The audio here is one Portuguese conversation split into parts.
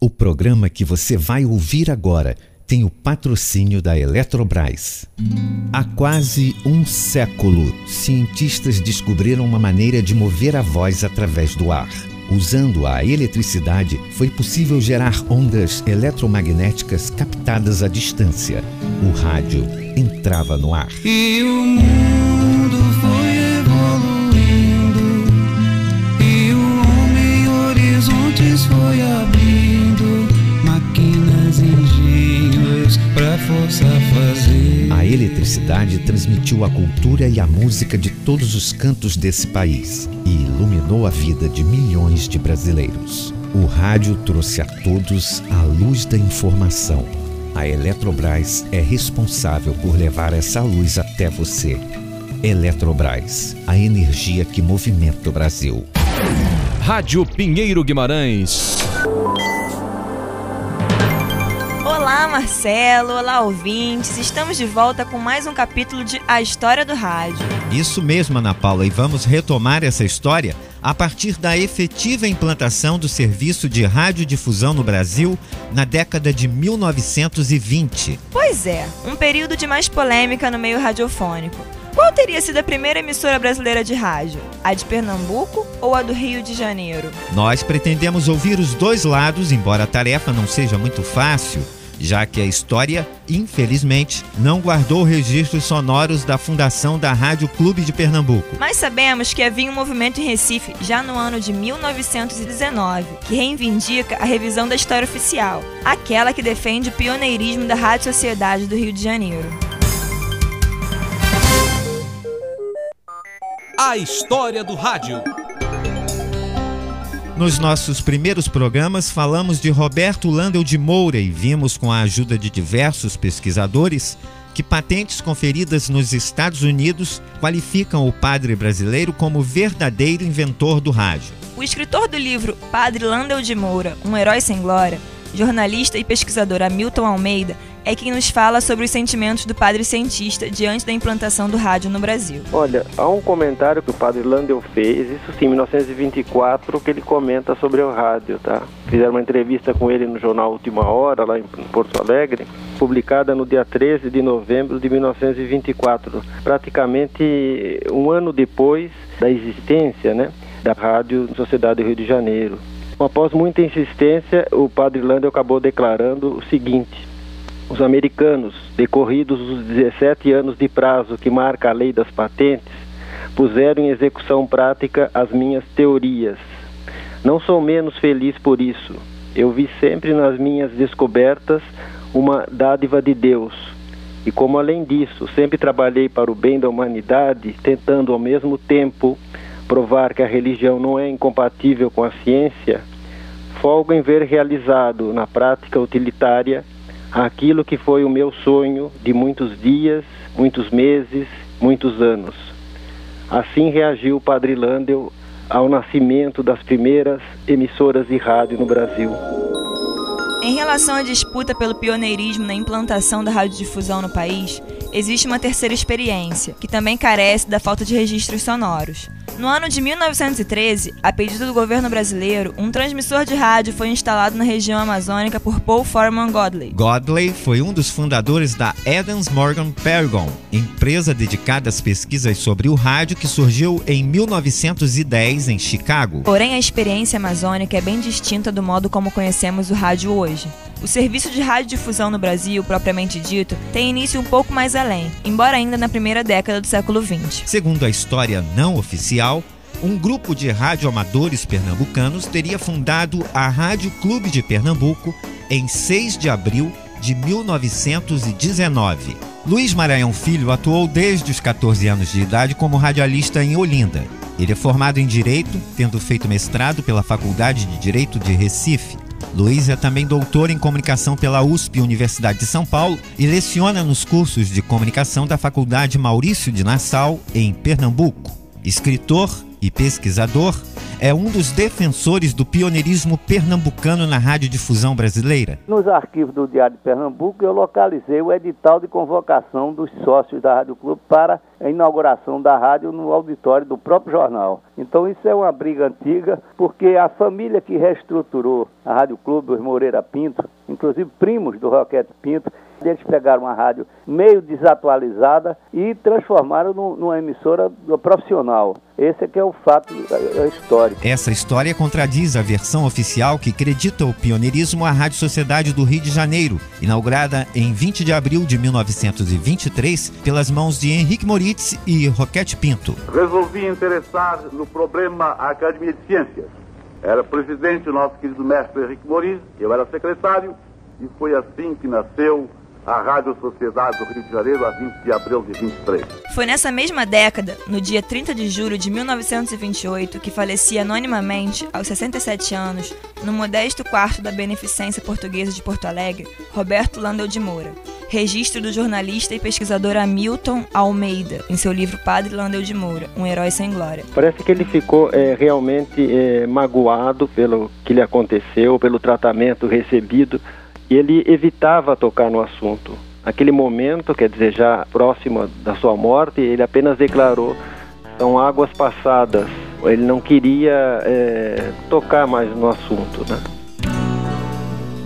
O programa que você vai ouvir agora tem o patrocínio da Eletrobras. Há quase um século, cientistas descobriram uma maneira de mover a voz através do ar. Usando a eletricidade, foi possível gerar ondas eletromagnéticas captadas à distância. O rádio entrava no ar. E o mundo eletricidade transmitiu a cultura e a música de todos os cantos desse país e iluminou a vida de milhões de brasileiros. O rádio trouxe a todos a luz da informação. A Eletrobras é responsável por levar essa luz até você. Eletrobras, a energia que movimenta o Brasil. Rádio Pinheiro Guimarães. Marcelo. Olá, ouvintes. Estamos de volta com mais um capítulo de A História do Rádio. Isso mesmo, Ana Paula, e vamos retomar essa história a partir da efetiva implantação do serviço de radiodifusão no Brasil na década de 1920. Pois é, um período de mais polêmica no meio radiofônico. Qual teria sido a primeira emissora brasileira de rádio? A de Pernambuco ou a do Rio de Janeiro? Nós pretendemos ouvir os dois lados, embora a tarefa não seja muito fácil, já que a história, infelizmente, não guardou registros sonoros da fundação da Rádio Clube de Pernambuco. Mas sabemos que havia um movimento em Recife já no ano de 1919 que reivindica a revisão da história oficial, aquela que defende o pioneirismo da Rádio Sociedade do Rio de Janeiro. A História do Rádio. Nos nossos primeiros programas, falamos de Roberto Landel de Moura e vimos, com a ajuda de diversos pesquisadores, que patentes conferidas nos Estados Unidos qualificam o padre brasileiro como verdadeiro inventor do rádio. O escritor do livro Padre Landel de Moura, Um Herói Sem Glória, jornalista e pesquisador Hamilton Almeida, é quem nos fala sobre os sentimentos do padre cientista diante da implantação do rádio no Brasil. Olha, há um comentário que o padre Landel fez, isso sim, em 1924, que ele comenta sobre o rádio, tá? Fizeram uma entrevista com ele no jornal Última Hora, lá em Porto Alegre, publicada no dia 13 de novembro de 1924, praticamente um ano depois da existência, né, da Rádio Sociedade do Rio de Janeiro. Após muita insistência, o padre Landel acabou declarando o seguinte: os americanos, decorridos os 17 anos de prazo que marca a lei das patentes, puseram em execução prática as minhas teorias. Não sou menos feliz por isso. Eu vi sempre nas minhas descobertas uma dádiva de Deus. E como além disso, sempre trabalhei para o bem da humanidade, tentando ao mesmo tempo provar que a religião não é incompatível com a ciência, folgo em ver realizado na prática utilitária aquilo que foi o meu sonho de muitos dias, muitos meses, muitos anos. Assim reagiu o Padre Landel ao nascimento das primeiras emissoras de rádio no Brasil. Em relação à disputa pelo pioneirismo na implantação da radiodifusão no país, existe uma terceira experiência, que também carece da falta de registros sonoros. No ano de 1913, a pedido do governo brasileiro, um transmissor de rádio foi instalado na região amazônica por Paul Foreman Godley. Godley foi um dos fundadores da Adams Morgan Paragon, empresa dedicada às pesquisas sobre o rádio que surgiu em 1910 em Chicago. Porém, a experiência amazônica é bem distinta do modo como conhecemos o rádio hoje. O serviço de radiodifusão no Brasil, propriamente dito, tem início um pouco mais além, embora ainda na primeira década do século XX. Segundo a história não oficial, um grupo de radioamadores pernambucanos teria fundado a Rádio Clube de Pernambuco em 6 de abril de 1919. Luiz Maranhão Filho atuou desde os 14 anos de idade como radialista em Olinda. Ele é formado em Direito, tendo feito mestrado pela Faculdade de Direito de Recife. Luiz é também doutor em comunicação pela USP, Universidade de São Paulo, e leciona nos cursos de comunicação da Faculdade Maurício de Nassau, em Pernambuco. Escritor e pesquisador, é um dos defensores do pioneirismo pernambucano na radiodifusão brasileira. Nos arquivos do Diário de Pernambuco, eu localizei o edital de convocação dos sócios da Rádio Clube para a inauguração da rádio no auditório do próprio jornal. Então isso é uma briga antiga, porque a família que reestruturou a Rádio Clube, os Moreira Pinto, inclusive primos do Roquete Pinto, eles pegaram uma rádio meio desatualizada e transformaram no, numa emissora profissional. Esse é que é o fato é, é histórico. Essa história contradiz a versão oficial que acredita o pioneirismo à Rádio Sociedade do Rio de Janeiro, inaugurada em 20 de abril de 1923 pelas mãos de Henrique E Roquete Pinto. Resolvi interessar no problema Academia de Ciências. Era presidente o nosso querido mestre Henrique Moritz, eu era secretário, e foi assim que nasceu a Rádio Sociedade do Rio de Janeiro a 20 de abril de 23. Foi nessa mesma década, no dia 30 de julho de 1928, que falecia anonimamente, aos 67 anos, no modesto quarto da Beneficência Portuguesa de Porto Alegre, Roberto Landel de Moura. Registro do jornalista e pesquisador Hamilton Almeida, em seu livro Padre Landel de Moura, Um Herói Sem Glória. Parece que ele ficou é, realmente é, magoado pelo que lhe aconteceu, pelo tratamento recebido e ele evitava tocar no assunto. Naquele momento, quer dizer, já próximo da sua morte, ele apenas declarou: são águas passadas. Ele não queria é, tocar mais no assunto, né?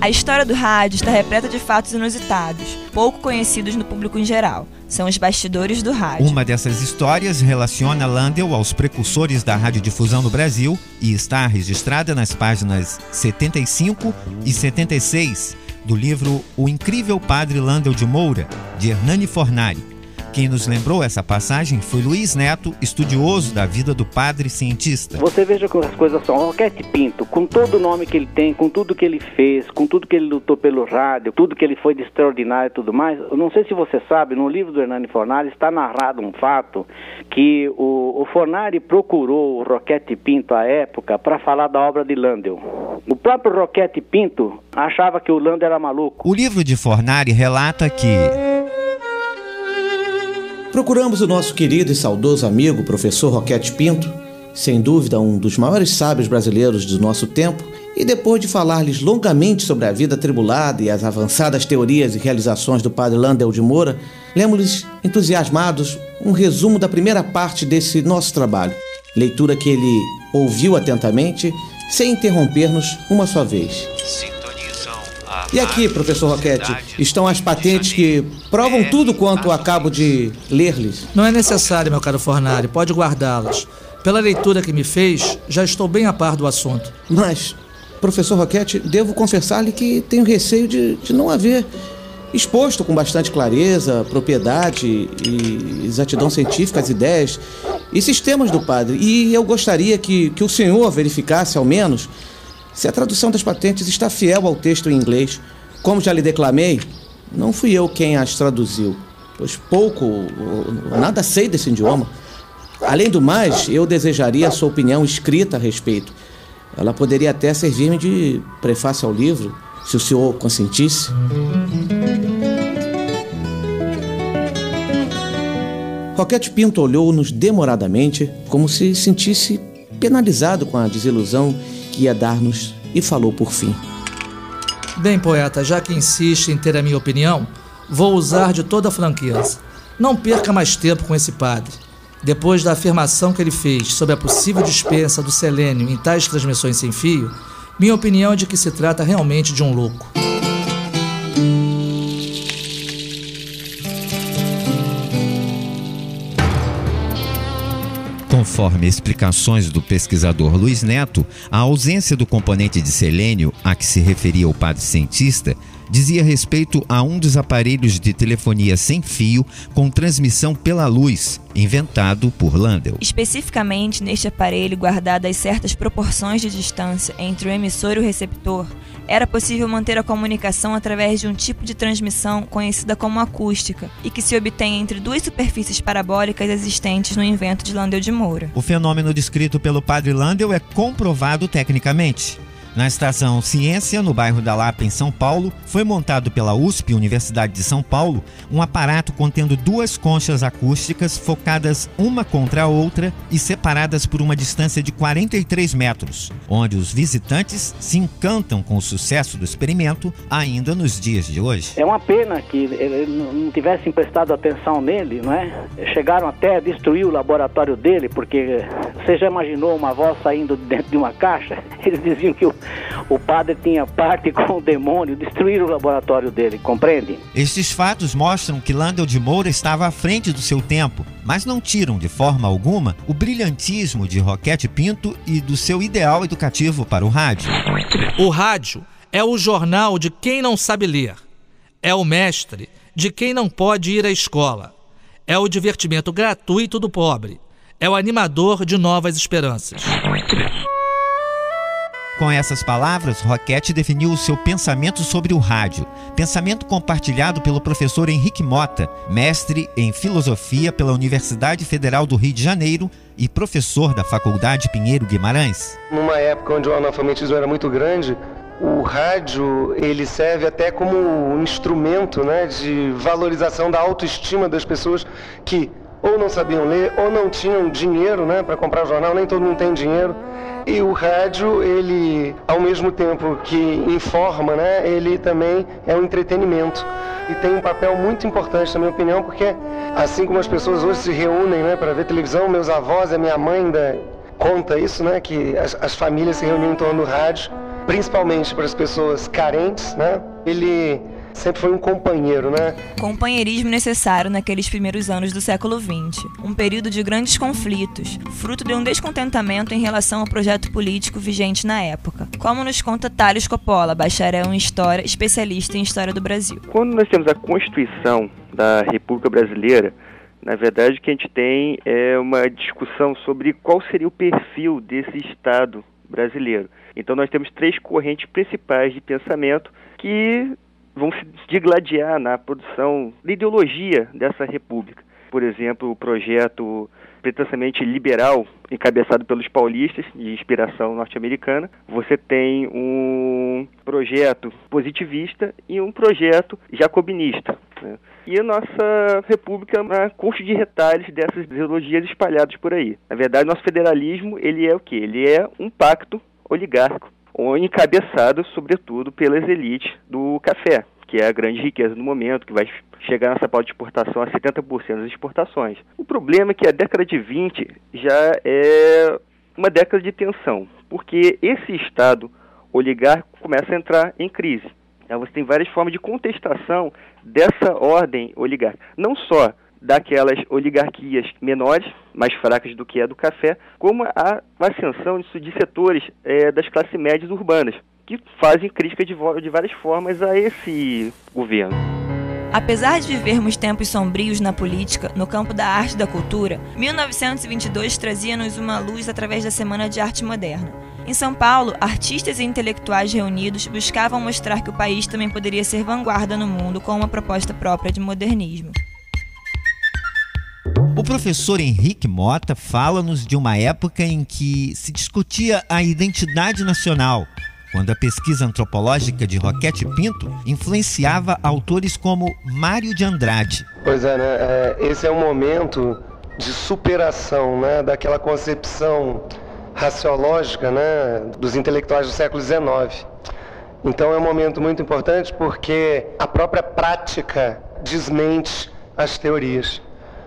A história do rádio está repleta de fatos inusitados, pouco conhecidos no público em geral. São os bastidores do rádio. Uma dessas histórias relaciona Landel aos precursores da radiodifusão no Brasil e está registrada nas páginas 75 e 76 do livro O Incrível Padre Landel de Moura, de Hernani Fornari. Quem nos lembrou essa passagem foi Luiz Neto, estudioso da vida do padre cientista. Você veja como as coisas são. Roquete Pinto, com todo o nome que ele tem, com tudo que ele fez, com tudo que ele lutou pelo rádio, tudo que ele foi de extraordinário e tudo mais. Eu não sei se você sabe, no livro do Hernani Fornari está narrado um fato que o, o Fornari procurou o Roquete Pinto à época para falar da obra de Landel. O próprio Roquete Pinto achava que o Landel era maluco. O livro de Fornari relata que Procuramos o nosso querido e saudoso amigo, professor Roquete Pinto, sem dúvida um dos maiores sábios brasileiros do nosso tempo, e depois de falar-lhes longamente sobre a vida atribulada e as avançadas teorias e realizações do padre Landel de Moura, lemos-lhes, entusiasmados, um resumo da primeira parte desse nosso trabalho, leitura que ele ouviu atentamente, sem interromper-nos uma só vez. E aqui, professor Roquete, estão as patentes que provam tudo quanto acabo de ler-lhes. Não é necessário, meu caro Fornari, pode guardá-las. Pela leitura que me fez, já estou bem a par do assunto. Mas, professor Roquete, devo confessar-lhe que tenho receio de, de não haver exposto com bastante clareza, propriedade e exatidão científica as ideias e sistemas do padre. E eu gostaria que, que o senhor verificasse, ao menos, se a tradução das patentes está fiel ao texto em inglês. Como já lhe declamei, não fui eu quem as traduziu, pois pouco ou nada sei desse idioma. Além do mais, eu desejaria a sua opinião escrita a respeito. Ela poderia até servir-me de prefácio ao livro, se o senhor consentisse. Roquete Pinto olhou-nos demoradamente, como se sentisse penalizado com a desilusão que ia dar-nos e falou por fim. Bem, poeta, já que insiste em ter a minha opinião, vou usar de toda a franqueza. Não perca mais tempo com esse padre. Depois da afirmação que ele fez sobre a possível dispensa do selênio em tais transmissões sem fio, minha opinião é de que se trata realmente de um louco. Conforme explicações do pesquisador Luiz Neto, a ausência do componente de selênio a que se referia o padre cientista dizia respeito a um dos aparelhos de telefonia sem fio com transmissão pela luz, inventado por Landel. Especificamente neste aparelho, guardadas certas proporções de distância entre o emissor e o receptor, era possível manter a comunicação através de um tipo de transmissão conhecida como acústica e que se obtém entre duas superfícies parabólicas existentes no invento de Landel de Moura. O fenômeno descrito pelo padre Landel é comprovado tecnicamente. Na estação Ciência, no bairro da Lapa, em São Paulo, foi montado pela USP, Universidade de São Paulo, um aparato contendo duas conchas acústicas focadas uma contra a outra e separadas por uma distância de 43 metros, onde os visitantes se encantam com o sucesso do experimento ainda nos dias de hoje. É uma pena que não tivessem prestado atenção nele, não é? Chegaram até a destruir o laboratório dele, porque você já imaginou uma voz saindo dentro de uma caixa? Eles diziam que o, o padre tinha parte com o demônio, destruíram o laboratório dele, compreende? Estes fatos mostram que Landel de Moura estava à frente do seu tempo, mas não tiram de forma alguma o brilhantismo de Roquete Pinto e do seu ideal educativo para o rádio. O rádio é o jornal de quem não sabe ler, é o mestre de quem não pode ir à escola, é o divertimento gratuito do pobre, é o animador de novas esperanças. Com essas palavras, Roquette definiu o seu pensamento sobre o rádio, pensamento compartilhado pelo professor Henrique Mota, mestre em filosofia pela Universidade Federal do Rio de Janeiro e professor da Faculdade Pinheiro Guimarães. Numa época onde o analfabetismo era muito grande, o rádio ele serve até como um instrumento né, de valorização da autoestima das pessoas que ou não sabiam ler ou não tinham dinheiro né, para comprar jornal, nem todo mundo tem dinheiro. E o rádio, ele, ao mesmo tempo que informa, né, ele também é um entretenimento. E tem um papel muito importante, na minha opinião, porque assim como as pessoas hoje se reúnem né, para ver televisão, meus avós, a minha mãe ainda conta isso, né, que as, as famílias se reuniam em torno do rádio, principalmente para as pessoas carentes, né, ele sempre foi um companheiro, né? Companheirismo necessário naqueles primeiros anos do século XX, um período de grandes conflitos, fruto de um descontentamento em relação ao projeto político vigente na época, como nos conta Thales Coppola, bacharel em História, especialista em História do Brasil. Quando nós temos a Constituição da República Brasileira, na verdade, o que a gente tem é uma discussão sobre qual seria o perfil desse Estado brasileiro. Então, nós temos três correntes principais de pensamento que vão se digladiar na produção da ideologia dessa república. Por exemplo, o projeto pretensamente liberal, encabeçado pelos paulistas, de inspiração norte-americana. Você tem um projeto positivista e um projeto jacobinista. Né? E a nossa república é uma concha de retalhos dessas ideologias espalhadas por aí. Na verdade, nosso federalismo, ele é o quê? Ele é um pacto oligárquico encabeçado, sobretudo, pelas elites do café, que é a grande riqueza do momento, que vai chegar nessa pauta de exportação a 70% das exportações. O problema é que a década de 20 já é uma década de tensão, porque esse Estado oligárquico começa a entrar em crise. Você tem várias formas de contestação dessa ordem oligárquica. Não só daquelas oligarquias menores, mais fracas do que a do café, como a ascensão de setores é, das classes médias urbanas, que fazem crítica de, de várias formas a esse governo. Apesar de vivermos tempos sombrios na política, no campo da arte e da cultura, 1922 trazia-nos uma luz através da Semana de Arte Moderna. Em São Paulo, artistas e intelectuais reunidos buscavam mostrar que o país também poderia ser vanguarda no mundo com uma proposta própria de modernismo. O professor Henrique Mota fala-nos de uma época em que se discutia a identidade nacional, quando a pesquisa antropológica de Roquete Pinto influenciava autores como Mário de Andrade. Pois é, né? É, esse é um momento de superação né, daquela concepção raciológica né, dos intelectuais do século XIX. Então é um momento muito importante porque a própria prática desmente as teorias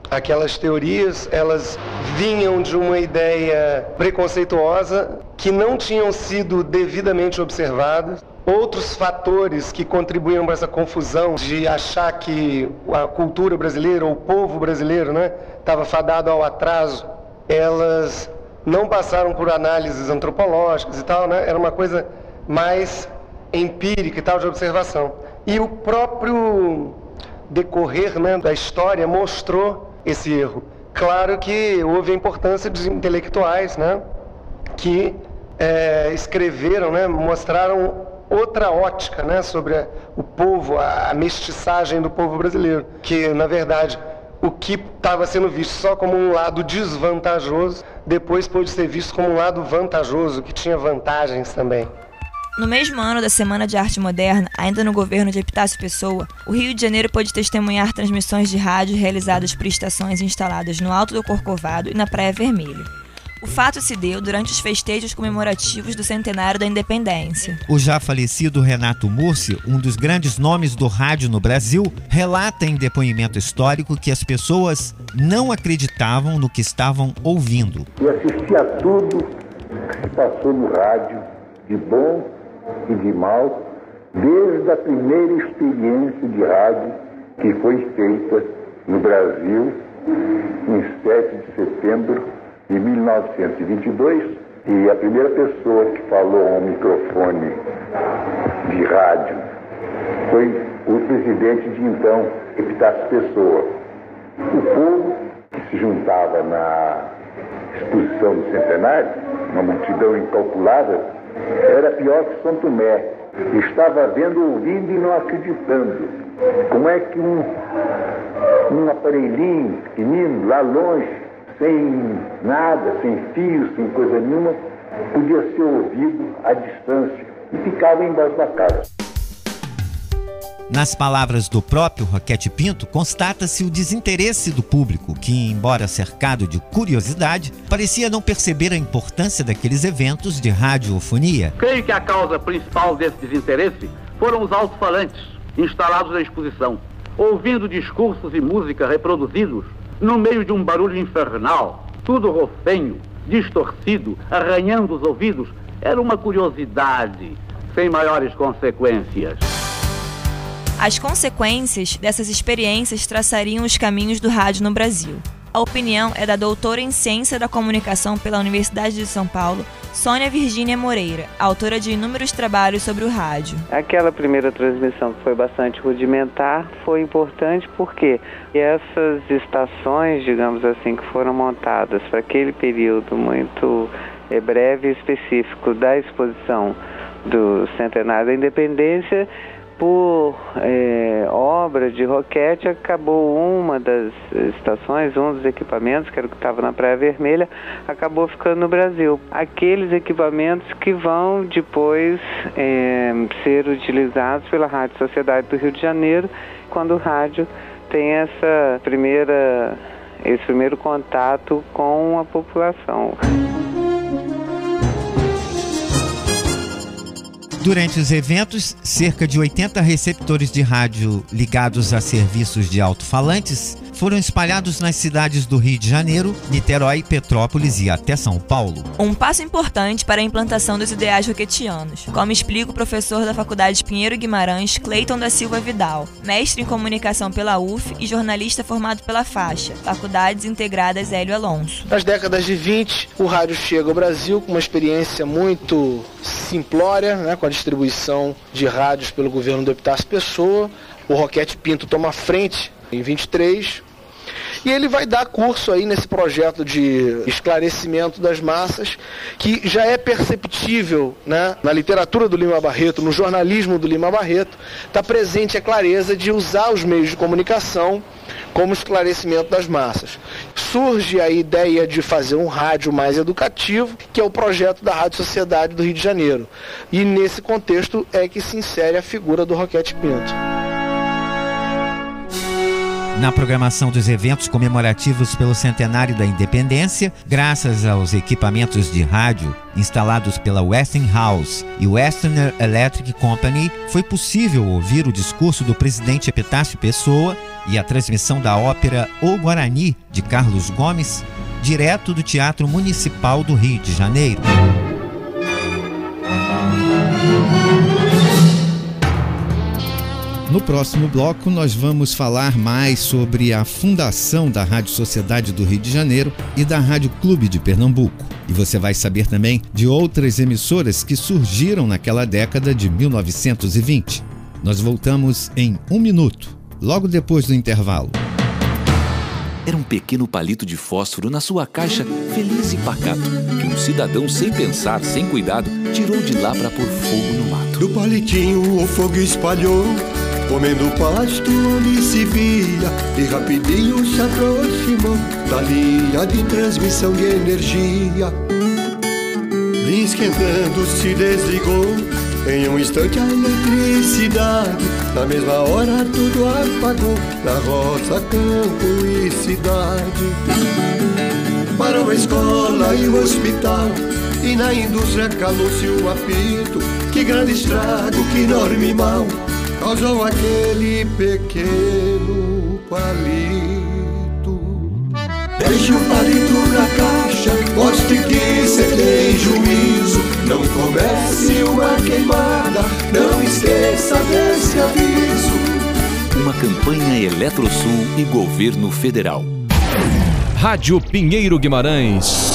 aquelas teorias, elas vinham de uma ideia preconceituosa que não tinham sido devidamente observadas. Outros fatores que contribuíram para essa confusão de achar que a cultura brasileira ou o povo brasileiro né, estava fadado ao atraso, elas não passaram por análises antropológicas e tal, né? era uma coisa mais empírica e tal, de observação. E o próprio decorrer né, da história mostrou esse erro. Claro que houve a importância dos intelectuais, né, que é, escreveram, né, mostraram outra ótica, né, sobre a, o povo, a, a mestiçagem do povo brasileiro, que na verdade o que estava sendo visto só como um lado desvantajoso, depois pôde ser visto como um lado vantajoso, que tinha vantagens também. No mesmo ano da Semana de Arte Moderna, ainda no governo de Epitácio Pessoa, o Rio de Janeiro pôde testemunhar transmissões de rádio realizadas por estações instaladas no Alto do Corcovado e na Praia Vermelha. O fato se deu durante os festejos comemorativos do centenário da independência. O já falecido Renato Mursi, um dos grandes nomes do rádio no Brasil, relata em depoimento histórico que as pessoas não acreditavam no que estavam ouvindo. E assistia a tudo que se passou no rádio, de bom e de mal, desde a primeira experiência de rádio que foi feita no Brasil em 7 de setembro de 1922 e a primeira pessoa que falou ao microfone de rádio foi o presidente de então, Epitácio Pessoa. O povo que se juntava na exposição do centenário, uma multidão incalculável, era pior que São Tomé. Estava vendo, ouvindo e não acreditando. Como é que um, um aparelhinho pequenino, lá longe, sem nada, sem fios, sem coisa nenhuma, podia ser ouvido à distância e ficava embaixo da casa. Nas palavras do próprio Roquete Pinto, constata-se o desinteresse do público, que, embora cercado de curiosidade, parecia não perceber a importância daqueles eventos de radiofonia. Creio que a causa principal desse desinteresse foram os alto-falantes instalados na exposição. Ouvindo discursos e música reproduzidos no meio de um barulho infernal, tudo rofenho, distorcido, arranhando os ouvidos, era uma curiosidade, sem maiores consequências. As consequências dessas experiências traçariam os caminhos do rádio no Brasil. A opinião é da doutora em Ciência da Comunicação pela Universidade de São Paulo, Sônia Virgínia Moreira, autora de inúmeros trabalhos sobre o rádio. Aquela primeira transmissão que foi bastante rudimentar foi importante porque essas estações, digamos assim, que foram montadas para aquele período muito é, breve e específico da exposição do Centenário da Independência, por é, obra de Roquete, acabou uma das estações, um dos equipamentos, que era o que estava na Praia Vermelha, acabou ficando no Brasil. Aqueles equipamentos que vão depois é, ser utilizados pela Rádio Sociedade do Rio de Janeiro, quando o rádio tem essa primeira, esse primeiro contato com a população. Durante os eventos, cerca de 80 receptores de rádio ligados a serviços de alto-falantes foram espalhados nas cidades do Rio de Janeiro, Niterói, Petrópolis e até São Paulo. Um passo importante para a implantação dos ideais roquetianos, como explica o professor da Faculdade Pinheiro Guimarães, Cleiton da Silva Vidal, mestre em comunicação pela UF e jornalista formado pela Faixa, Faculdades Integradas Hélio Alonso. Nas décadas de 20, o rádio chega ao Brasil com uma experiência muito simplória, né, com a distribuição de rádios pelo governo do Epitácio Pessoa. O Roquete Pinto toma frente em 23, e ele vai dar curso aí nesse projeto de esclarecimento das massas, que já é perceptível né, na literatura do Lima Barreto, no jornalismo do Lima Barreto, está presente a clareza de usar os meios de comunicação como esclarecimento das massas. Surge a ideia de fazer um rádio mais educativo, que é o projeto da Rádio Sociedade do Rio de Janeiro. E nesse contexto é que se insere a figura do Roquete Pinto. Na programação dos eventos comemorativos pelo centenário da independência, graças aos equipamentos de rádio instalados pela Westinghouse e Western Electric Company, foi possível ouvir o discurso do presidente Epitácio Pessoa e a transmissão da ópera O Guarani de Carlos Gomes, direto do Teatro Municipal do Rio de Janeiro. No próximo bloco, nós vamos falar mais sobre a fundação da Rádio Sociedade do Rio de Janeiro e da Rádio Clube de Pernambuco. E você vai saber também de outras emissoras que surgiram naquela década de 1920. Nós voltamos em um minuto, logo depois do intervalo. Era um pequeno palito de fósforo na sua caixa, feliz e pacato, que um cidadão, sem pensar, sem cuidado, tirou de lá para pôr fogo no mato. Do palitinho o fogo espalhou Comendo pasto onde se via E rapidinho se aproximou Da linha de transmissão de energia Linha esquentando se desligou Em um instante a eletricidade, na mesma hora tudo apagou, na roça, campo e cidade. Parou a escola e o hospital, e na indústria calou-se o apito. Que grande estrago, que enorme mal, causou aquele pequeno palito. Deixe o palito na caixa, mostre que cê tem juízo. Não comece uma queimada, não esqueça desse aviso. Uma campanha Eletrosul e Governo Federal. Rádio Pinheiro Guimarães.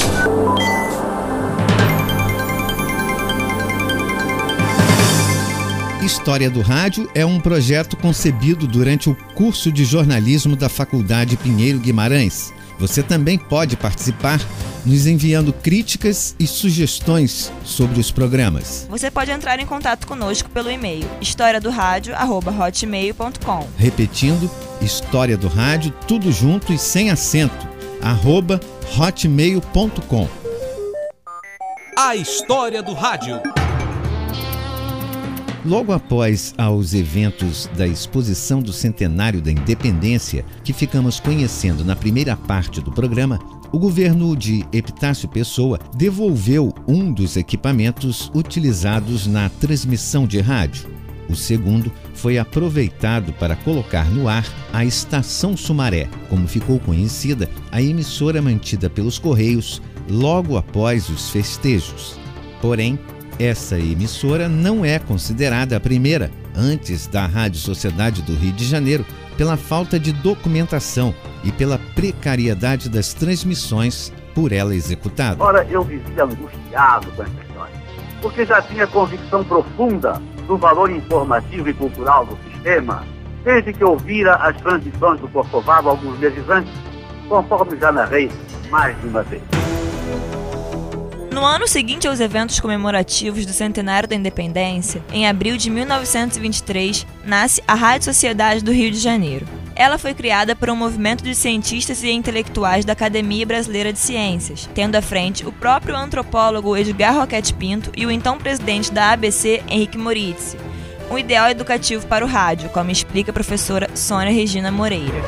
História do Rádio é um projeto concebido durante o curso de jornalismo da Faculdade Pinheiro Guimarães. Você também pode participar nos enviando críticas e sugestões sobre os programas. Você pode entrar em contato conosco pelo e-mail historiadoradio@hotmail.com. Repetindo, História do Rádio, tudo junto e sem acento, arroba hotmail.com. A história do rádio. Logo após aos eventos da exposição do centenário da independência, que ficamos conhecendo na primeira parte do programa, o governo de Epitácio Pessoa devolveu um dos equipamentos utilizados na transmissão de rádio. O segundo foi aproveitado para colocar no ar a Estação Sumaré, como ficou conhecida a emissora mantida pelos Correios logo após os festejos. Porém, essa emissora não é considerada a primeira, antes da Rádio Sociedade do Rio de Janeiro, pela falta de documentação e pela precariedade das transmissões por ela executadas. Ora, eu vivia angustiado com essa história, porque já tinha convicção profunda do valor informativo e cultural do sistema, desde que ouvira as transmissões do Corcovado alguns meses antes, conforme já narrei mais de uma vez. No ano seguinte aos eventos comemorativos do centenário da independência, em abril de 1923, nasce a Rádio Sociedade do Rio de Janeiro. Ela foi criada por um movimento de cientistas e intelectuais da Academia Brasileira de Ciências, tendo à frente o próprio antropólogo Edgar Roquette Pinto e o então presidente da ABC, Henrique Moritz. Um ideal educativo para o rádio, como explica a professora Sônia Regina Moreira.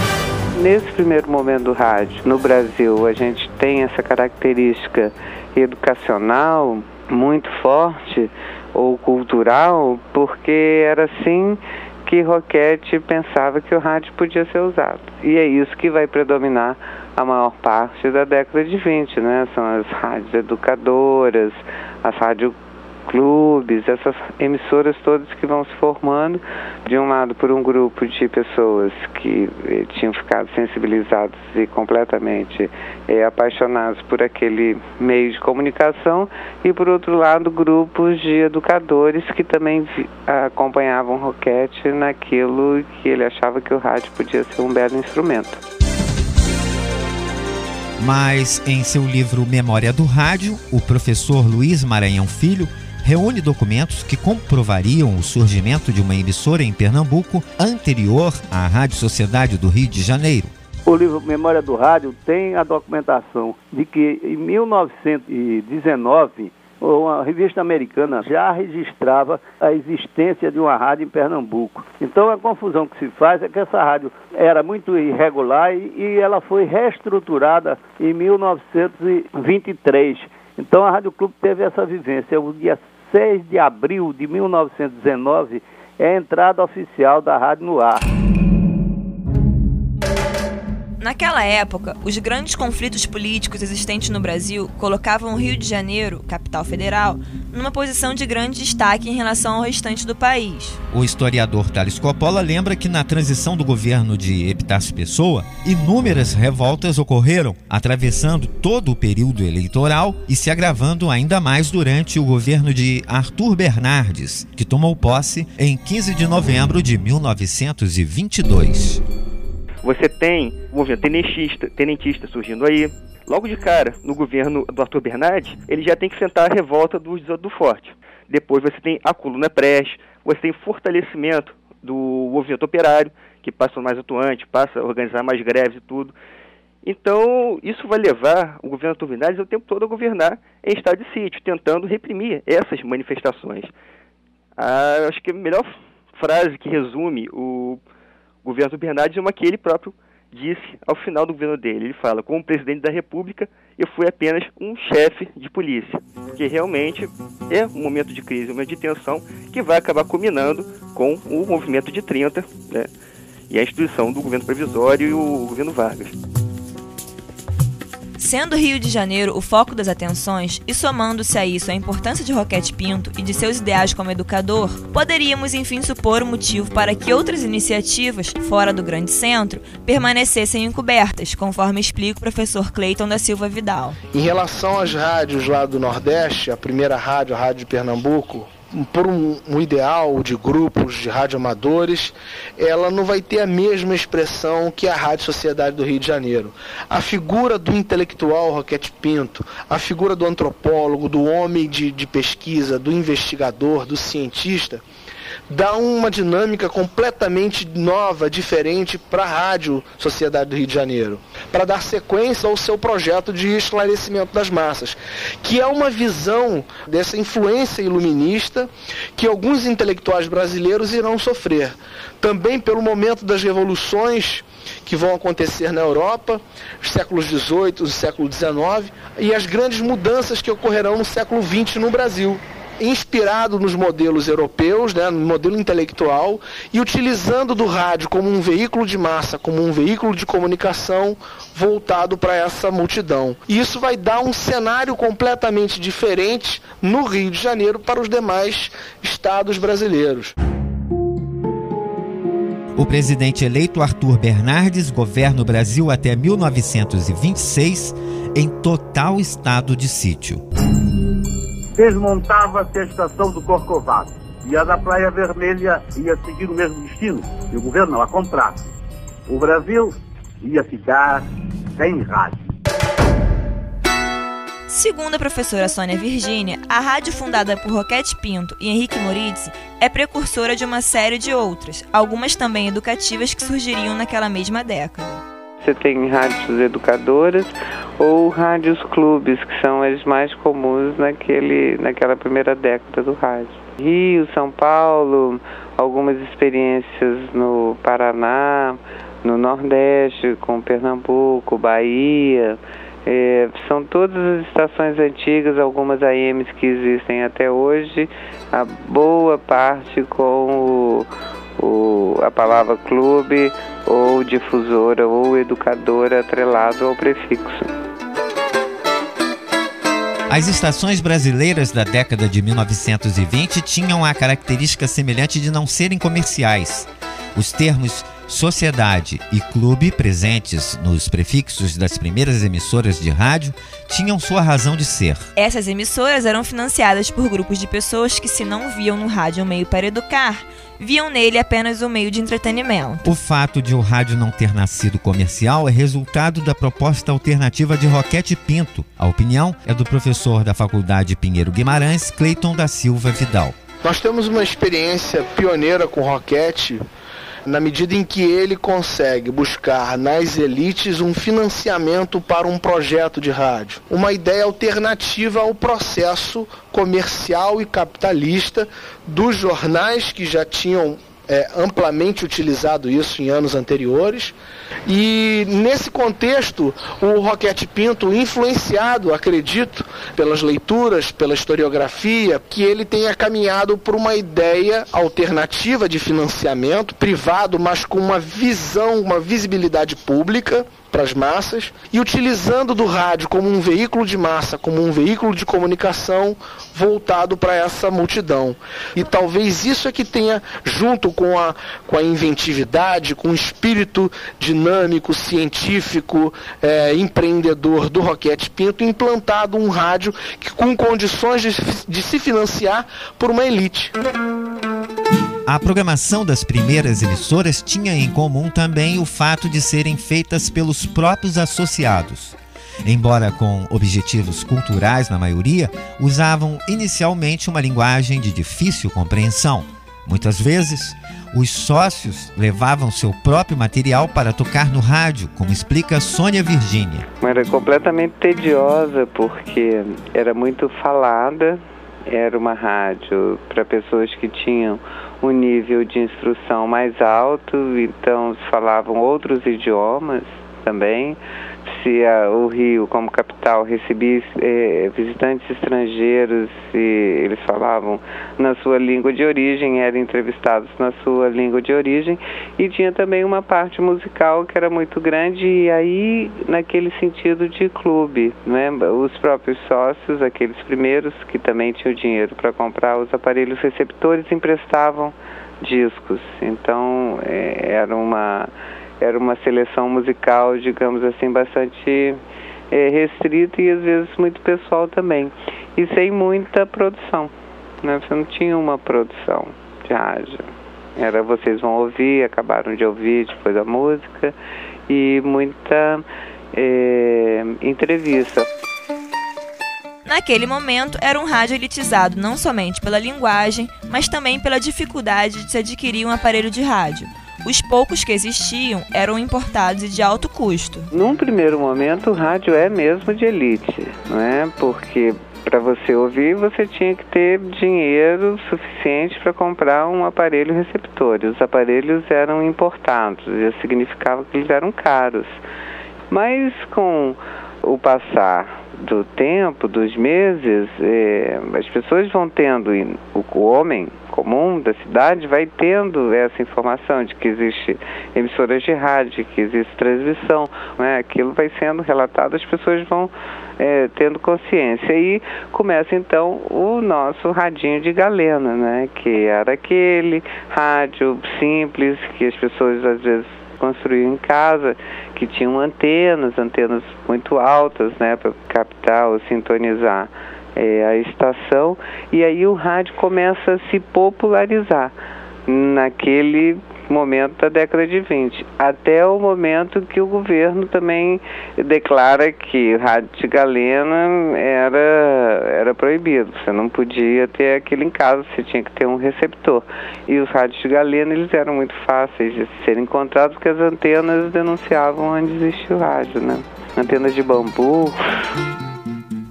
Nesse primeiro momento do rádio, no Brasil, a gente tem essa característica educacional muito forte ou cultural, porque era assim que Roquette pensava que o rádio podia ser usado. E é isso que vai predominar a maior parte da década de 20, né? São as rádios educadoras, as rádios clubes, essas emissoras todas que vão se formando, de um lado por um grupo de pessoas que eh, tinham ficado sensibilizados e completamente eh, apaixonados por aquele meio de comunicação, e por outro lado grupos de educadores que também acompanhavam Roquette naquilo que ele achava que o rádio podia ser um belo instrumento. Mas em seu livro Memória do Rádio, o professor Luiz Maranhão Filho reúne documentos que comprovariam o surgimento de uma emissora em Pernambuco anterior à Rádio Sociedade do Rio de Janeiro. O livro Memória do Rádio tem a documentação de que em 1919 uma revista americana já registrava a existência de uma rádio em Pernambuco. Então a confusão que se faz é que essa rádio era muito irregular e, ela foi reestruturada em 1923. Então a Rádio Clube teve essa vivência. O dia 6 de abril de 1919 é a entrada oficial da rádio no ar. Naquela época, os grandes conflitos políticos existentes no Brasil colocavam o Rio de Janeiro, capital federal, numa posição de grande destaque em relação ao restante do país. O historiador Thales Coppola lembra que na transição do governo de Epitácio Pessoa, inúmeras revoltas ocorreram, atravessando todo o período eleitoral e se agravando ainda mais durante o governo de Arthur Bernardes, que tomou posse em 15 de novembro de 1922. Você tem o movimento tenentista, tenentista surgindo aí. Logo de cara, no governo do Arthur Bernardes, ele já tem que enfrentar a revolta do, do Forte. Depois você tem a coluna Preste, você tem fortalecimento do movimento operário, que passa mais atuante, passa a organizar mais greves e tudo. Então, isso vai levar o governo Arthur Bernardes o tempo todo a governar em estado de sítio, tentando reprimir essas manifestações. Ah, acho que a melhor frase que resume o governo Bernardes é uma que ele próprio disse ao final do governo dele. Ele fala: como presidente da República, eu fui apenas um chefe de polícia. Que realmente é um momento de crise, um momento de tensão que vai acabar culminando com o movimento de 30 né, e a instituição do governo provisório e o governo Vargas. Sendo Rio de Janeiro o foco das atenções e somando-se a isso a importância de Roquete Pinto e de seus ideais como educador, poderíamos enfim supor o motivo para que outras iniciativas, fora do grande centro, permanecessem encobertas, conforme explica o professor Cleiton da Silva Vidal. Em relação às rádios lá do Nordeste, a primeira rádio, a Rádio de Pernambuco, por um, um, ideal de grupos de radioamadores, ela não vai ter a mesma expressão que a Rádio Sociedade do Rio de Janeiro. A figura do intelectual Roquete Pinto, a figura do antropólogo, do homem de, de pesquisa, do investigador, do cientista, dá uma dinâmica completamente nova, diferente para a Rádio Sociedade do Rio de Janeiro, para dar sequência ao seu projeto de esclarecimento das massas, que é uma visão dessa influência iluminista que alguns intelectuais brasileiros irão sofrer, também pelo momento das revoluções que vão acontecer na Europa, os séculos XVIII, século XIX, e as grandes mudanças que ocorrerão no século XX no Brasil inspirado nos modelos europeus, né, no modelo intelectual, e utilizando do rádio como um veículo de massa, como um veículo de comunicação voltado para essa multidão. E isso vai dar um cenário completamente diferente no Rio de Janeiro para os demais estados brasileiros. O presidente eleito Arthur Bernardes governa o Brasil até 1926 em total estado de sítio desmontava-se a estação do Corcovado e a da Praia Vermelha ia seguir o mesmo destino, e o governo a contrário. O Brasil ia ficar sem rádio. Segundo a professora Sônia Virgínia, a rádio fundada por Roquete Pinto e Henrique Morizzi é precursora de uma série de outras, algumas também educativas que surgiriam naquela mesma década. Você tem rádios educadoras ou rádios clubes, que são as mais comuns naquele, naquela primeira década do rádio. Rio, São Paulo, algumas experiências no Paraná, no Nordeste, com Pernambuco, Bahia. É, são todas as estações antigas, algumas AMs que existem até hoje, a boa parte com o, o, a palavra clube ou difusora ou educadora atrelado ao prefixo. As estações brasileiras da década de 1920 tinham a característica semelhante de não serem comerciais. Os termos sociedade e clube presentes nos prefixos das primeiras emissoras de rádio tinham sua razão de ser. Essas emissoras eram financiadas por grupos de pessoas que, se não viam no rádio um meio para educar, viam nele apenas um meio de entretenimento. O fato de o rádio não ter nascido comercial é resultado da proposta alternativa de Roquete Pinto. A opinião é do professor da Faculdade Pinheiro Guimarães, Cleiton da Silva Vidal. Nós temos uma experiência pioneira com Roquete na medida em que ele consegue buscar nas elites um financiamento para um projeto de rádio, uma ideia alternativa ao processo comercial e capitalista dos jornais que já tinham é, amplamente utilizado isso em anos anteriores. E nesse contexto, o Roquete Pinto, influenciado, acredito, pelas leituras, pela historiografia, que ele tenha caminhado por uma ideia alternativa de financiamento privado, mas com uma visão, uma visibilidade pública para as massas e utilizando do rádio como um veículo de massa, como um veículo de comunicação voltado para essa multidão. E talvez isso é que tenha, junto com a, com a inventividade, com o espírito dinâmico, científico, é, empreendedor do Roquete Pinto, implantado um rádio que, com condições de, de se financiar por uma elite. A programação das primeiras emissoras tinha em comum também o fato de serem feitas pelos próprios associados. Embora com objetivos culturais na maioria, usavam inicialmente uma linguagem de difícil compreensão. Muitas vezes, os sócios levavam seu próprio material para tocar no rádio, como explica Sônia Virgínia. Era completamente tediosa porque era muito falada era uma rádio para pessoas que tinham um nível de instrução mais alto, então falavam outros idiomas também se a, o Rio, como capital, recebia é, visitantes estrangeiros e eles falavam na sua língua de origem, eram entrevistados na sua língua de origem, e tinha também uma parte musical que era muito grande, e aí naquele sentido de clube, né? os próprios sócios, aqueles primeiros que também tinham dinheiro para comprar os aparelhos receptores, emprestavam discos. Então é, era uma era uma seleção musical, digamos assim, bastante é, restrita e às vezes muito pessoal também. E sem muita produção. Né? Você não tinha uma produção de rádio. Era vocês vão ouvir, acabaram de ouvir depois a música e muita é, entrevista. Naquele momento, era um rádio elitizado não somente pela linguagem, mas também pela dificuldade de se adquirir um aparelho de rádio. Os poucos que existiam eram importados e de alto custo. Num primeiro momento, o rádio é mesmo de elite, não é? Porque para você ouvir, você tinha que ter dinheiro suficiente para comprar um aparelho receptor. E os aparelhos eram importados, isso significava que eles eram caros. Mas com o passar do tempo, dos meses, é, as pessoas vão tendo, o homem comum da cidade vai tendo essa informação de que existe emissoras de rádio, que existe transmissão, né? aquilo vai sendo relatado, as pessoas vão é, tendo consciência. E começa então o nosso radinho de galena, né? que era aquele rádio simples que as pessoas às vezes construíam em casa, que tinham antenas, antenas muito altas, né, para captar ou sintonizar é, a estação, e aí o rádio começa a se popularizar naquele momento da década de 20, até o momento que o governo também declara que rádio de galena era, era proibido, você não podia ter aquilo em casa, você tinha que ter um receptor. E os rádios de galena eles eram muito fáceis de serem encontrados porque as antenas denunciavam onde existia o rádio, né? Antenas de bambu.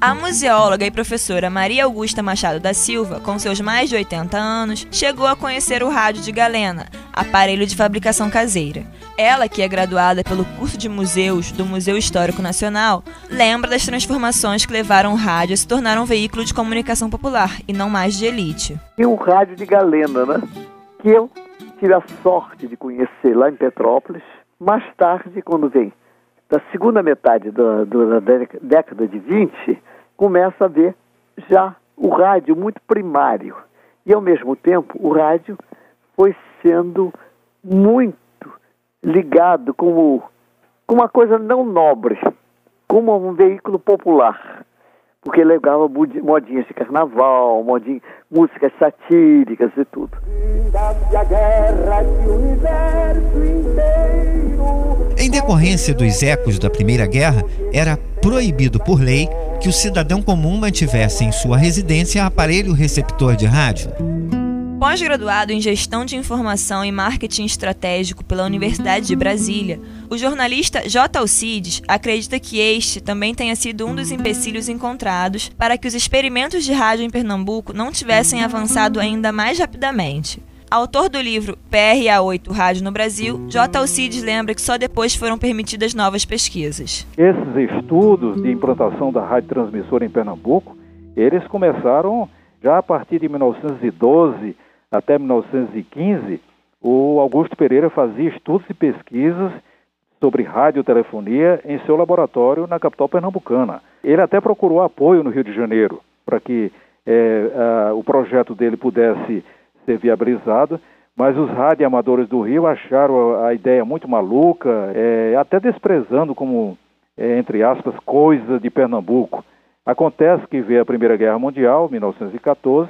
A museóloga e professora Maria Augusta Machado da Silva, com seus mais de 80 anos, chegou a conhecer o rádio de galena, aparelho de fabricação caseira. Ela, que é graduada pelo curso de museus do Museu Histórico Nacional, lembra das transformações que levaram o rádio a se tornar um veículo de comunicação popular e não mais de elite. E um rádio de galena, né? Que eu tive a sorte de conhecer lá em Petrópolis. Mais tarde, quando vem da segunda metade do, da década de 20, começa a ver já o rádio muito primário. E, ao mesmo tempo, o rádio foi sendo muito ligado como, uma coisa não nobre, como um veículo popular. Porque levava modinhas de carnaval, modinha, músicas satíricas e tudo. Em decorrência dos ecos da Primeira Guerra, era proibido por lei que o cidadão comum mantivesse em sua residência aparelho receptor de rádio. Pós-graduado em Gestão de Informação e Marketing Estratégico pela Universidade de Brasília, o jornalista J. Alcides acredita que este também tenha sido um dos empecilhos encontrados para que os experimentos de rádio em Pernambuco não tivessem avançado ainda mais rapidamente. Autor do livro PRA8 Rádio no Brasil, J. Alcides lembra que só depois foram permitidas novas pesquisas. Esses estudos de implantação da rádio transmissora em Pernambuco, eles começaram já a partir de 1912 até 1915. O Augusto Pereira fazia estudos e pesquisas sobre radiotelefonia em seu laboratório na capital pernambucana. Ele até procurou apoio no Rio de Janeiro para que é, a, o projeto dele pudesse ser viabilizado, mas os radioamadores do Rio acharam a, a ideia muito maluca, é, até desprezando como, é, entre aspas, coisa de Pernambuco. Acontece que veio a Primeira Guerra Mundial, 1914,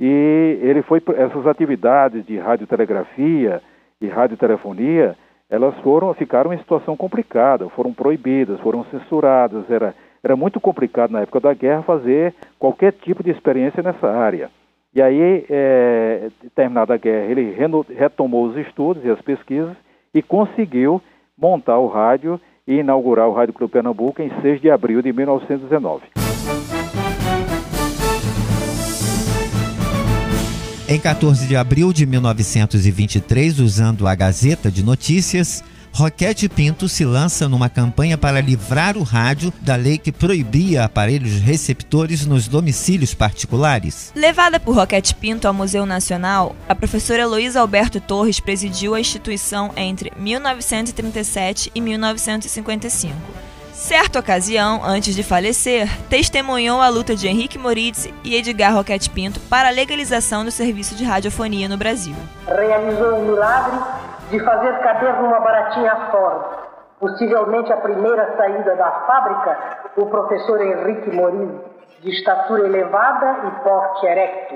e ele foi essas atividades de radiotelegrafia e radiotelefonia, elas foram ficaram em situação complicada, foram proibidas, foram censuradas, era era muito complicado na época da guerra fazer qualquer tipo de experiência nessa área. E aí, é, terminada a guerra, ele retomou os estudos e as pesquisas e conseguiu montar o rádio e inaugurar o Rádio Clube Pernambuco em 6 de abril de 1919. Em 14 de abril de 1923, usando a Gazeta de Notícias, Roquete Pinto se lança numa campanha para livrar o rádio da lei que proibia aparelhos receptores nos domicílios particulares. Levada por Roquete Pinto ao Museu Nacional, a professora Heloísa Alberto Torres presidiu a instituição entre 1937 e 1955. Certa ocasião, antes de falecer, testemunhou a luta de Henrique Moritz e Edgar Roquete Pinto para a legalização do serviço de radiofonia no Brasil. Realizou um milagre de fazer caber numa baratinha Ford, possivelmente a primeira saída da fábrica, o professor Henrique Morim, de estatura elevada e porte erecto,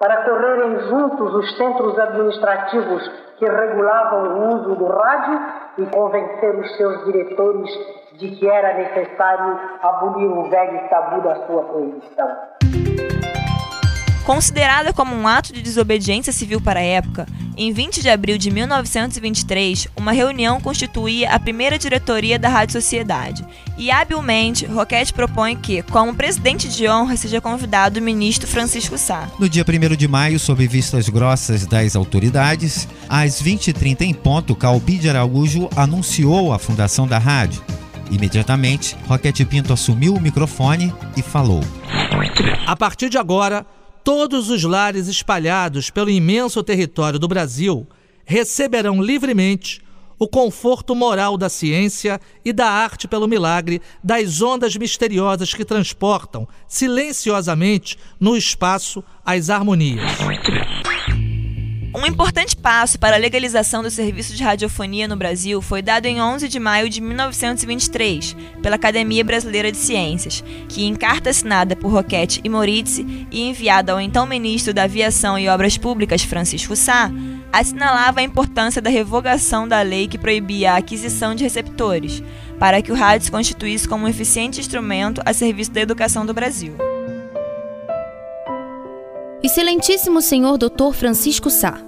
para correrem juntos os centros administrativos que regulavam o uso do rádio e convencer os seus diretores de que era necessário abolir o velho tabu da sua proibição. Considerada como um ato de desobediência civil para a época, em 20 de abril de 1923, uma reunião constituía a primeira diretoria da Rádio Sociedade. E habilmente, Roquette propõe que, como presidente de honra, seja convidado o ministro Francisco Sá. No dia 1 de maio, sob vistas grossas das autoridades, às 20h30 em ponto, Calbi de Araújo anunciou a fundação da rádio. Imediatamente, Roquete Pinto assumiu o microfone e falou: A partir de agora, todos os lares espalhados pelo imenso território do Brasil receberão livremente o conforto moral da ciência e da arte pelo milagre das ondas misteriosas que transportam silenciosamente no espaço as harmonias. Um importante passo para a legalização do serviço de radiofonia no Brasil foi dado em 11 de maio de 1923 pela Academia Brasileira de Ciências, que, em carta assinada por Roquette e Moritz e enviada ao então ministro da Aviação e Obras Públicas, Francisco Sá, assinalava a importância da revogação da lei que proibia a aquisição de receptores, para que o rádio se constituísse como um eficiente instrumento a serviço da educação do Brasil. Excelentíssimo senhor Dr. Francisco Sá.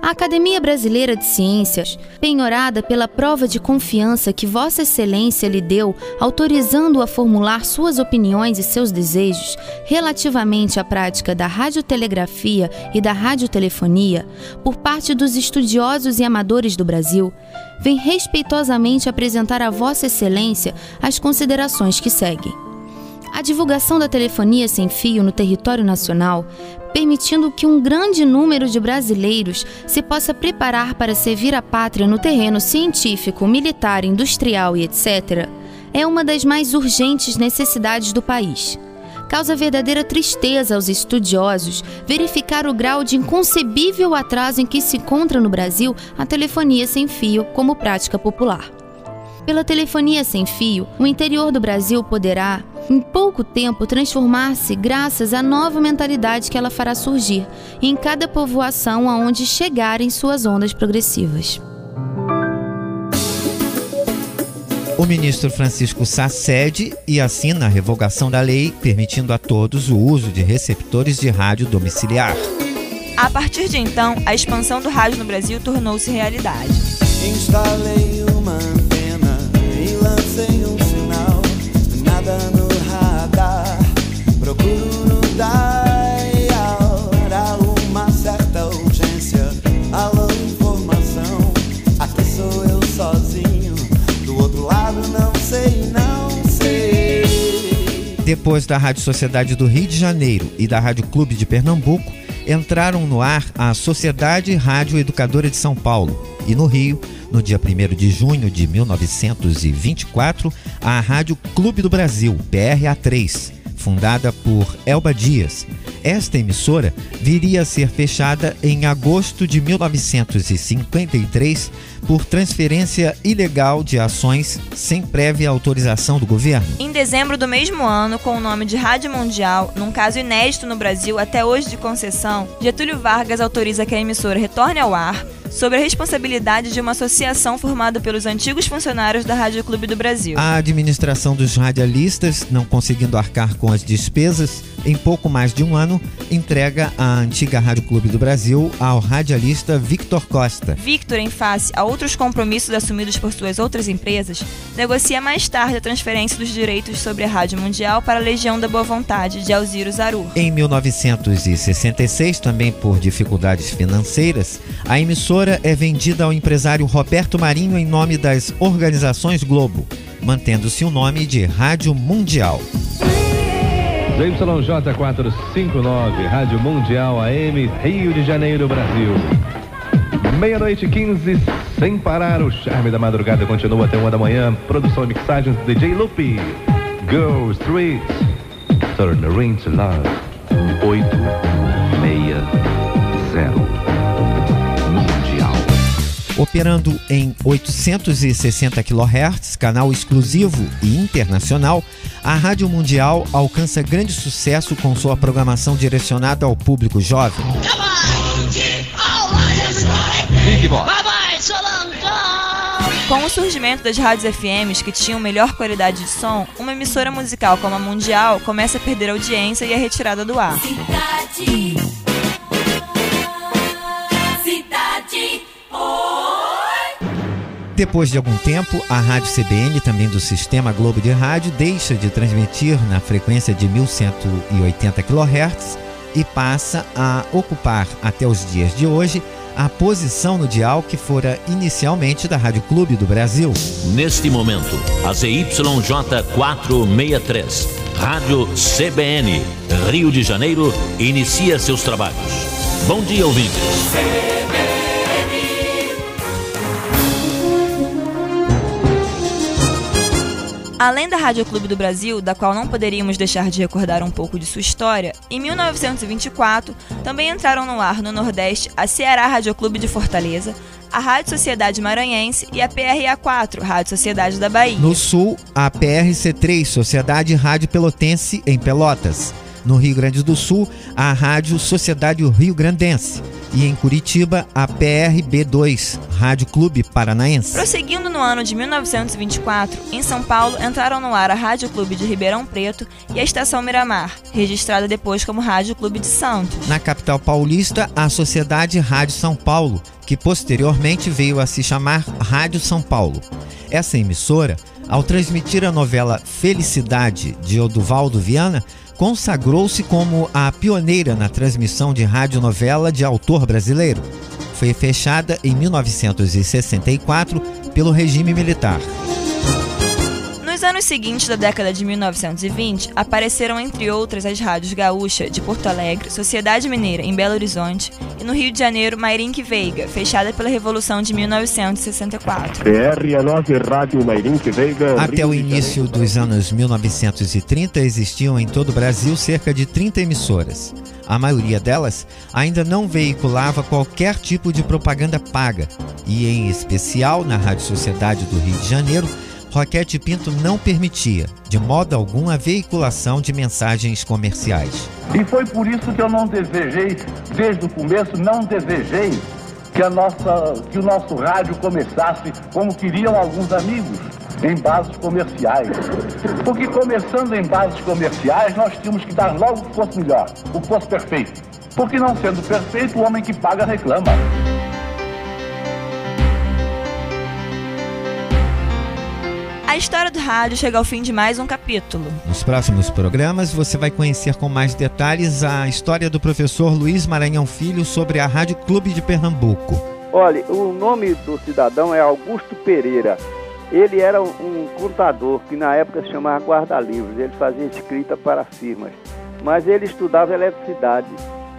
A Academia Brasileira de Ciências, penhorada pela prova de confiança que Vossa Excelência lhe deu, autorizando-o a formular suas opiniões e seus desejos relativamente à prática da radiotelegrafia e da radiotelefonia por parte dos estudiosos e amadores do Brasil, vem respeitosamente apresentar a Vossa Excelência as considerações que seguem. A divulgação da telefonia sem fio no território nacional, permitindo que um grande número de brasileiros se possa preparar para servir a pátria no terreno científico, militar, industrial e etc., é uma das mais urgentes necessidades do país. Causa verdadeira tristeza aos estudiosos verificar o grau de inconcebível atraso em que se encontra no Brasil a telefonia sem fio como prática popular. Pela telefonia sem fio, o interior do Brasil poderá, em pouco tempo, transformar-se graças à nova mentalidade que ela fará surgir em cada povoação aonde chegarem suas ondas progressivas. O ministro Francisco Sá cede e assina a revogação da lei, permitindo a todos o uso de receptores de rádio domiciliar. A partir de então, a expansão do rádio no Brasil tornou-se realidade. Instalei uma Depois da Rádio Sociedade do Rio de Janeiro e da Rádio Clube de Pernambuco, entraram no ar a Sociedade Rádio Educadora de São Paulo. E no Rio, no dia 1 de junho de 1924, a Rádio Clube do Brasil, PRA3, fundada por Elba Dias. Esta emissora viria a ser fechada em agosto de 1953 por transferência ilegal de ações sem prévia autorização do governo. Em dezembro do mesmo ano, com o nome de Rádio Mundial, num caso inédito no Brasil até hoje de concessão, Getúlio Vargas autoriza que a emissora retorne ao ar sobre a responsabilidade de uma associação formada pelos antigos funcionários da Rádio Clube do Brasil. A administração dos radialistas, não conseguindo arcar com as despesas, em pouco mais de um ano, entrega a antiga Rádio Clube do Brasil ao radialista Victor Costa. Victor, em face a outros compromissos assumidos por suas outras empresas, negocia mais tarde a transferência dos direitos sobre a Rádio Mundial para a Legião da Boa Vontade de Alziro Zarur. Em 1966, também por dificuldades financeiras, a emissora é vendida ao empresário Roberto Marinho em nome das organizações Globo, mantendo-se o nome de Rádio Mundial. ZYJ459, Rádio Mundial AM, Rio de Janeiro, Brasil. Meia-noite 15, sem parar, o charme da madrugada continua até uma da manhã. Produção e mixagem do DJ Lupe. Go Street, Turn Ring to Love. 860. Operando em 860 kHz, canal exclusivo e internacional, a Rádio Mundial alcança grande sucesso com sua programação direcionada ao público jovem. Com o surgimento das rádios FMs que tinham melhor qualidade de som, uma emissora musical como a Mundial começa a perder audiência e é retirada do ar. Cidade. Depois de algum tempo, a Rádio CBN, também do Sistema Globo de Rádio, deixa de transmitir na frequência de 1180 kHz e passa a ocupar, até os dias de hoje, a posição no dial que fora inicialmente da Rádio Clube do Brasil. Neste momento, a ZYJ 463, Rádio CBN, Rio de Janeiro, inicia seus trabalhos. Bom dia, ouvintes. Além da Rádio Clube do Brasil, da qual não poderíamos deixar de recordar um pouco de sua história, em 1924 também entraram no ar no Nordeste a Ceará Rádio Clube de Fortaleza, a Rádio Sociedade Maranhense e a PRA4, Rádio Sociedade da Bahia. No Sul, a PRC3, Sociedade Rádio Pelotense, em Pelotas. No Rio Grande do Sul, a Rádio Sociedade Rio Grandense. E em Curitiba, a PRB2, Rádio Clube Paranaense. Prosseguindo no ano de 1924, em São Paulo entraram no ar a Rádio Clube de Ribeirão Preto e a Estação Miramar, registrada depois como Rádio Clube de Santos. Na capital paulista, a Sociedade Rádio São Paulo, que posteriormente veio a se chamar Rádio São Paulo. Essa emissora, ao transmitir a novela Felicidade de Oduvaldo Viana, consagrou-se como a pioneira na transmissão de radionovela de autor brasileiro. Foi fechada em 1964 pelo regime militar. Nos anos seguintes da década de 1920, apareceram entre outras as rádios Gaúcha, de Porto Alegre, Sociedade Mineira, em Belo Horizonte, e no Rio de Janeiro, Mairink Veiga, fechada pela Revolução de 1964. PR a 9 Rádio Mairink Veiga. Até o início dos anos 1930, existiam em todo o Brasil cerca de 30 emissoras. A maioria delas ainda não veiculava qualquer tipo de propaganda paga, e em especial na Rádio Sociedade do Rio de Janeiro, Roquete Pinto não permitia, de modo algum, a veiculação de mensagens comerciais. E foi por isso que eu não desejei, desde o começo, não desejei que, a nossa, que o nosso rádio começasse como queriam alguns amigos, em bases comerciais. Porque começando em bases comerciais, nós tínhamos que dar logo o que fosse melhor, o que fosse perfeito. Porque não sendo perfeito, o homem que paga reclama. A história do rádio chega ao fim de mais um capítulo. Nos próximos programas, você vai conhecer com mais detalhes a história do professor Luiz Maranhão Filho sobre a Rádio Clube de Pernambuco. Olha, o nome do cidadão é Augusto Pereira. Ele era um contador que na época se chamava guarda-livros. Ele fazia escrita para firmas, mas ele estudava eletricidade.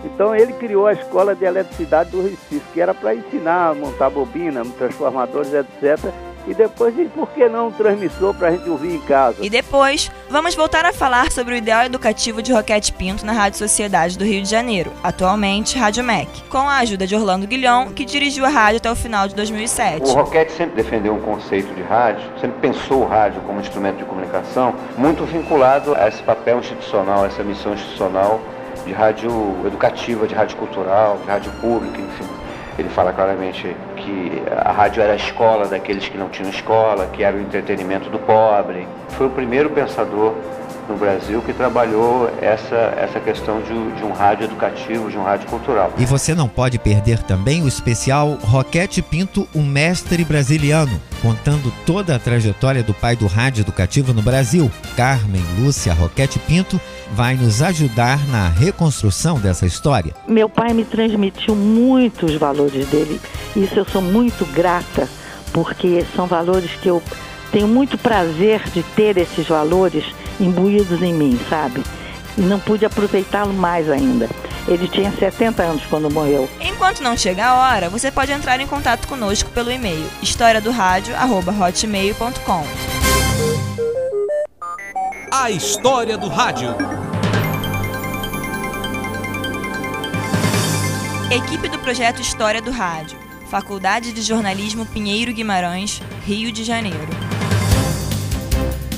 Então ele criou a escola de eletricidade do Recife, que era para ensinar a montar bobina, transformadores, etc. E depois, e por que não um transmissor para a gente ouvir em casa? E depois, vamos voltar a falar sobre o ideal educativo de Roquete Pinto na Rádio Sociedade do Rio de Janeiro, atualmente Rádio MEC, com a ajuda de Orlando Guilhom, que dirigiu a rádio até o final de 2007. O Roquete sempre defendeu um conceito de rádio, sempre pensou o rádio como instrumento de comunicação, muito vinculado a esse papel institucional, a essa missão institucional de rádio educativa, de rádio cultural, de rádio pública, enfim. Ele fala claramente que a rádio era a escola daqueles que não tinham escola, que era o entretenimento do pobre. Foi o primeiro pensador no Brasil que trabalhou essa, essa questão de, de, um rádio educativo, de um rádio cultural. E você não pode perder também o especial Roquete Pinto, um mestre brasiliano, contando toda a trajetória do pai do rádio educativo no Brasil. Carmen Lúcia Roquete Pinto vai nos ajudar na reconstrução dessa história. Meu pai me transmitiu muitos valores dele. Isso eu sou muito grata, porque são valores que eu tenho muito prazer de ter esses valores imbuídos em mim, sabe? E não pude aproveitá-lo mais ainda. Ele tinha 70 anos quando morreu. Enquanto não chega a hora, você pode entrar em contato conosco pelo e-mail historiadoradio@hotmail.com. A história do rádio. Equipe do projeto História do Rádio. Faculdade de Jornalismo Pinheiro Guimarães, Rio de Janeiro.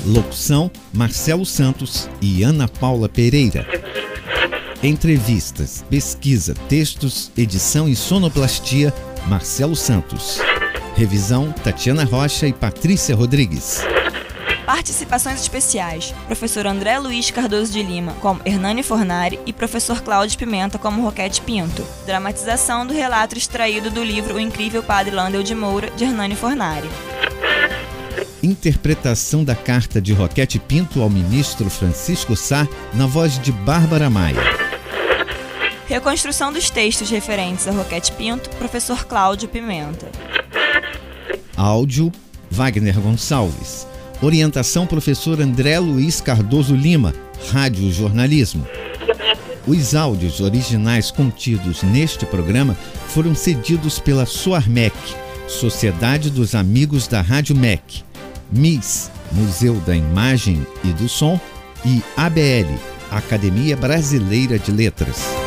Locução: Marcelo Santos e Ana Paula Pereira. Entrevistas, pesquisa, textos, edição e sonoplastia: Marcelo Santos. Revisão: Tatiana Rocha e Patrícia Rodrigues. Participações especiais: Professor André Luiz Cardoso de Lima, como Hernani Fornari, e Professor Cláudio Pimenta, como Roquete Pinto. Dramatização do relato extraído do livro O Incrível Padre Landel de Moura, de Hernani Fornari. Interpretação da carta de Roquete Pinto ao ministro Francisco Sá, na voz de Bárbara Maia. Reconstrução dos textos referentes a Roquete Pinto, professor Cláudio Pimenta. Áudio, Wagner Gonçalves. Orientação, professor André Luiz Cardoso Lima, Rádio Jornalismo. Os áudios originais contidos neste programa foram cedidos pela Soarmec, Sociedade dos Amigos da Rádio MEC MIS, Museu da Imagem e do Som, e ABL, Academia Brasileira de Letras.